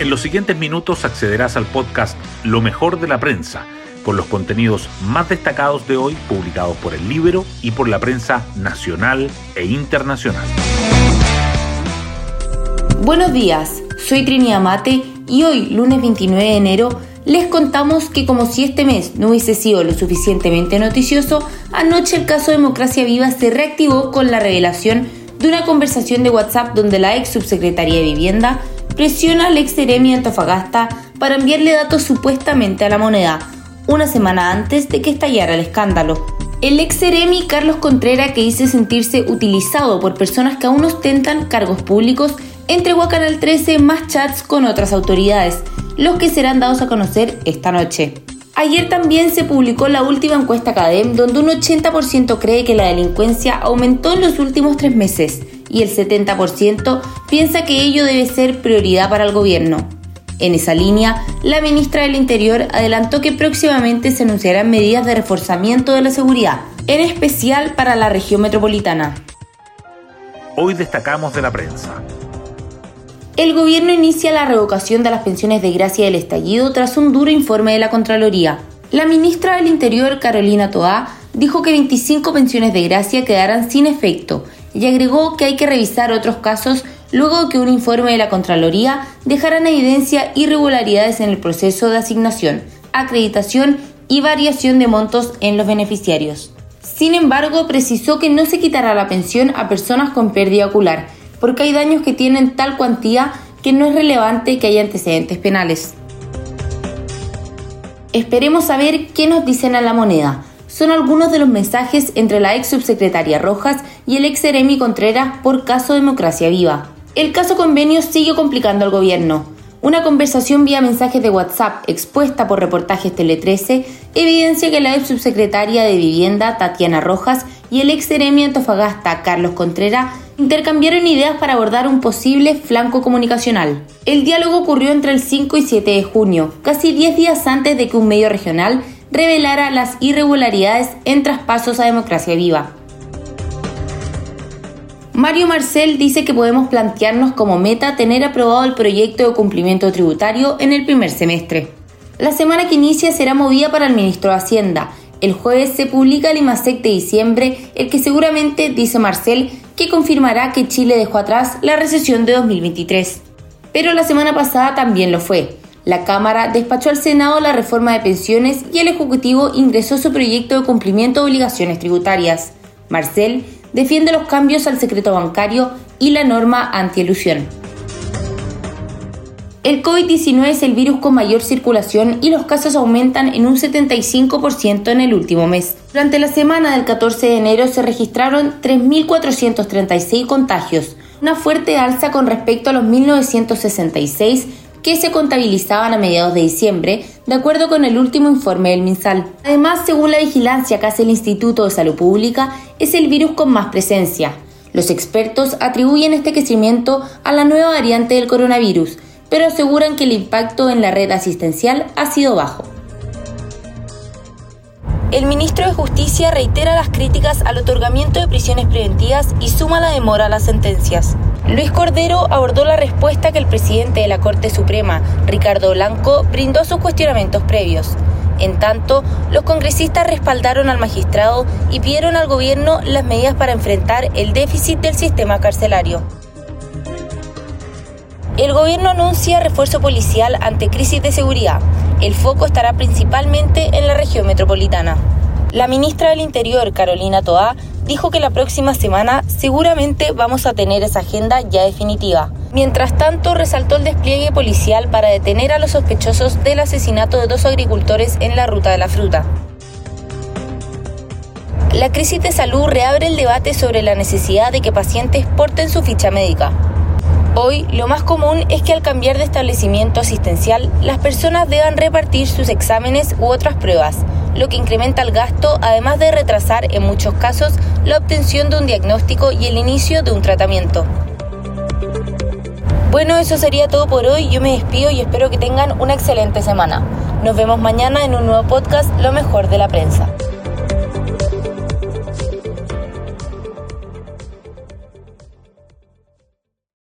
En los siguientes minutos accederás al podcast Lo mejor de la prensa, con los contenidos más destacados de hoy publicados por el libro y por la prensa nacional e internacional. Buenos días, soy Trini Amate y hoy, lunes 29 de enero, les contamos que como si este mes no hubiese sido lo suficientemente noticioso, anoche el caso Democracia Viva se reactivó con la revelación de una conversación de WhatsApp donde la ex subsecretaria de Vivienda presiona al ex Seremi Antofagasta para enviarle datos supuestamente a la moneda, una semana antes de que estallara el escándalo. El ex Seremi Carlos Contreras, que dice sentirse utilizado por personas que aún ostentan cargos públicos, entregó a Canal 13 más chats con otras autoridades, los que serán dados a conocer esta noche. Ayer también se publicó la última encuesta CADEM, donde un 80% cree que la delincuencia aumentó en los últimos tres meses y el 70% piensa que ello debe ser prioridad para el gobierno. En esa línea, la ministra del Interior adelantó que próximamente se anunciarán medidas de reforzamiento de la seguridad, en especial para la región metropolitana. Hoy destacamos de la prensa. El gobierno inicia la revocación de las pensiones de gracia del estallido tras un duro informe de la Contraloría. La ministra del Interior, Carolina Toá, dijo que 25 pensiones de gracia quedarán sin efecto y agregó que hay que revisar otros casos luego que un informe de la Contraloría dejara en evidencia irregularidades en el proceso de asignación, acreditación y variación de montos en los beneficiarios. Sin embargo, precisó que no se quitará la pensión a personas con pérdida ocular, porque hay daños que tienen tal cuantía que no es relevante que haya antecedentes penales. Esperemos saber qué nos dicen a la moneda son algunos de los mensajes entre la ex subsecretaria Rojas y el ex Eremi Contreras por caso Democracia Viva. El caso convenio sigue complicando al gobierno. Una conversación vía mensajes de WhatsApp expuesta por reportajes Tele 13 evidencia que la ex subsecretaria de Vivienda, Tatiana Rojas, y el ex Seremi Antofagasta, Carlos Contreras, intercambiaron ideas para abordar un posible flanco comunicacional. El diálogo ocurrió entre el 5 y 7 de junio, casi 10 días antes de que un medio regional revelara las irregularidades en traspasos a democracia viva. Mario Marcel dice que podemos plantearnos como meta tener aprobado el proyecto de cumplimiento tributario en el primer semestre. La semana que inicia será movida para el ministro de Hacienda. El jueves se publica el IMASEC de diciembre, el que seguramente, dice Marcel, que confirmará que Chile dejó atrás la recesión de 2023. Pero la semana pasada también lo fue. La Cámara despachó al Senado la reforma de pensiones y el Ejecutivo ingresó su proyecto de cumplimiento de obligaciones tributarias. Marcel defiende los cambios al secreto bancario y la norma antielusión. El COVID-19 es el virus con mayor circulación y los casos aumentan en un 75% en el último mes. Durante la semana del 14 de enero se registraron 3.436 contagios, una fuerte alza con respecto a los 1966 que se contabilizaban a mediados de diciembre, de acuerdo con el último informe del MinSal. Además, según la vigilancia que hace el Instituto de Salud Pública, es el virus con más presencia. Los expertos atribuyen este crecimiento a la nueva variante del coronavirus, pero aseguran que el impacto en la red asistencial ha sido bajo. El ministro de Justicia reitera las críticas al otorgamiento de prisiones preventivas y suma la demora a las sentencias. Luis Cordero abordó la respuesta que el presidente de la Corte Suprema, Ricardo Blanco, brindó a sus cuestionamientos previos. En tanto, los congresistas respaldaron al magistrado y pidieron al gobierno las medidas para enfrentar el déficit del sistema carcelario. El gobierno anuncia refuerzo policial ante crisis de seguridad. El foco estará principalmente en la región metropolitana. La ministra del Interior, Carolina Toá, dijo que la próxima semana seguramente vamos a tener esa agenda ya definitiva. Mientras tanto, resaltó el despliegue policial para detener a los sospechosos del asesinato de dos agricultores en la ruta de la fruta. La crisis de salud reabre el debate sobre la necesidad de que pacientes porten su ficha médica. Hoy, lo más común es que al cambiar de establecimiento asistencial, las personas deban repartir sus exámenes u otras pruebas, lo que incrementa el gasto, además de retrasar en muchos casos la obtención de un diagnóstico y el inicio de un tratamiento. Bueno, eso sería todo por hoy. Yo me despido y espero que tengan una excelente semana. Nos vemos mañana en un nuevo podcast, Lo mejor de la prensa.